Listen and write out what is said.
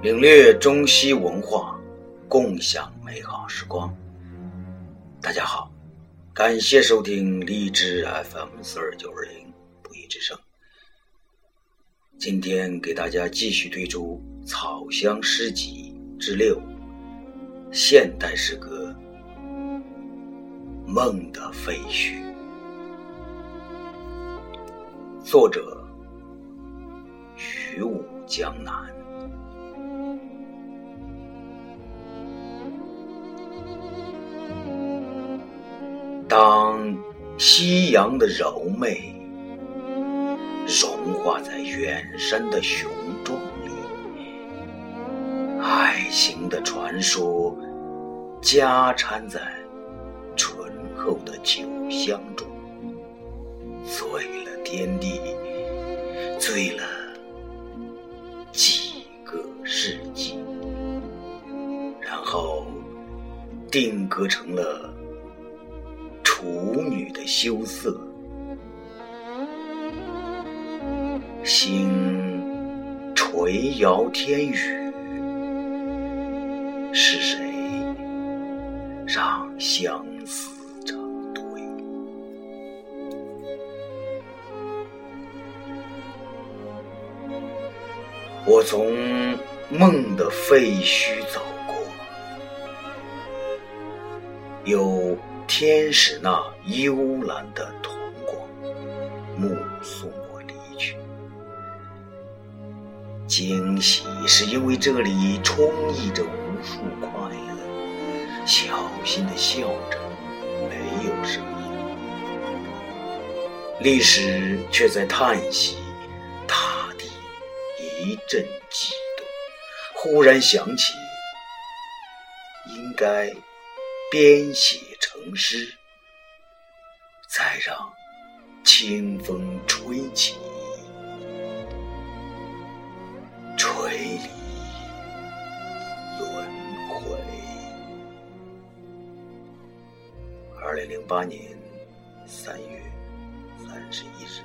领略中西文化，共享美好时光。大家好，感谢收听荔枝 FM 四二九二零不一之声。今天给大家继续推出《草香诗集》之六：现代诗歌《梦的废墟》，作者于武江南。当夕阳的柔媚融化在远山的雄壮里，爱情的传说夹掺在醇厚的酒香中，醉了天地，醉了几个世纪，然后定格成了。女的羞涩，星垂摇天宇，是谁让相思成堆？我从梦的废墟走过，有。天使那幽蓝的瞳光，目送我离去。惊喜是因为这里充溢着无数快乐，小心的笑着，没有声音。历史却在叹息，大地一阵悸动。忽然想起，应该。编写成诗，再让清风吹起，垂离轮回。二零零八年三月三十一日。